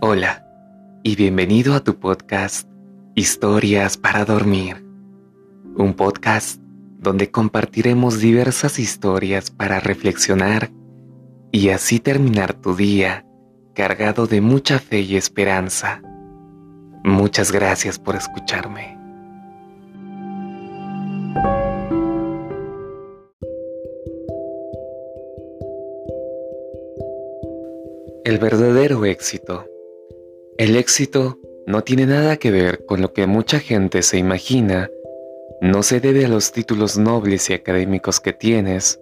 Hola y bienvenido a tu podcast Historias para Dormir, un podcast donde compartiremos diversas historias para reflexionar y así terminar tu día cargado de mucha fe y esperanza. Muchas gracias por escucharme. El verdadero éxito. El éxito no tiene nada que ver con lo que mucha gente se imagina. No se debe a los títulos nobles y académicos que tienes,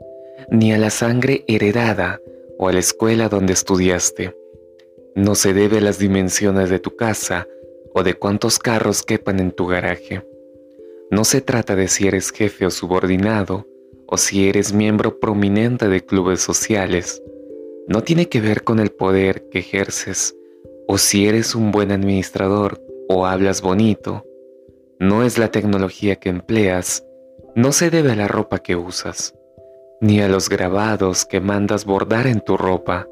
ni a la sangre heredada o a la escuela donde estudiaste. No se debe a las dimensiones de tu casa o de cuántos carros quepan en tu garaje. No se trata de si eres jefe o subordinado o si eres miembro prominente de clubes sociales no tiene que ver con el poder que ejerces o si eres un buen administrador o hablas bonito. No es la tecnología que empleas, no se debe a la ropa que usas, ni a los grabados que mandas bordar en tu ropa,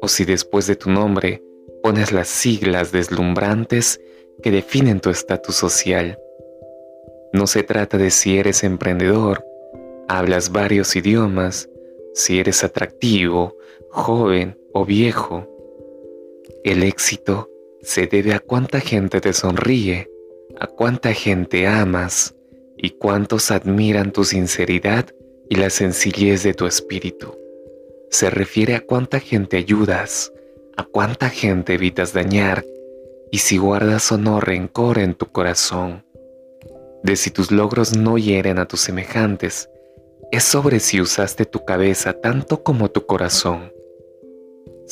o si después de tu nombre pones las siglas deslumbrantes que definen tu estatus social. No se trata de si eres emprendedor, hablas varios idiomas, si eres atractivo, joven o viejo. El éxito se debe a cuánta gente te sonríe, a cuánta gente amas y cuántos admiran tu sinceridad y la sencillez de tu espíritu. Se refiere a cuánta gente ayudas, a cuánta gente evitas dañar y si guardas o no rencor en tu corazón. De si tus logros no hieren a tus semejantes, es sobre si usaste tu cabeza tanto como tu corazón.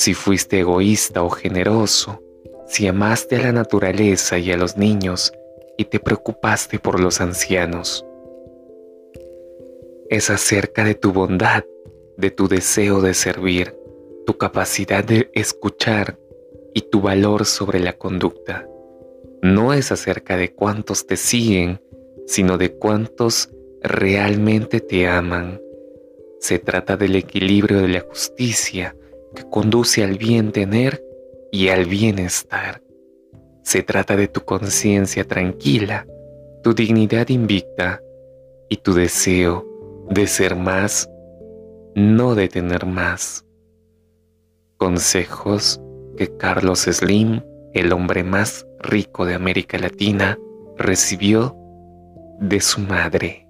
Si fuiste egoísta o generoso, si amaste a la naturaleza y a los niños y te preocupaste por los ancianos. Es acerca de tu bondad, de tu deseo de servir, tu capacidad de escuchar y tu valor sobre la conducta. No es acerca de cuántos te siguen, sino de cuántos realmente te aman. Se trata del equilibrio de la justicia que conduce al bien tener y al bienestar. Se trata de tu conciencia tranquila, tu dignidad invicta y tu deseo de ser más, no de tener más. Consejos que Carlos Slim, el hombre más rico de América Latina, recibió de su madre.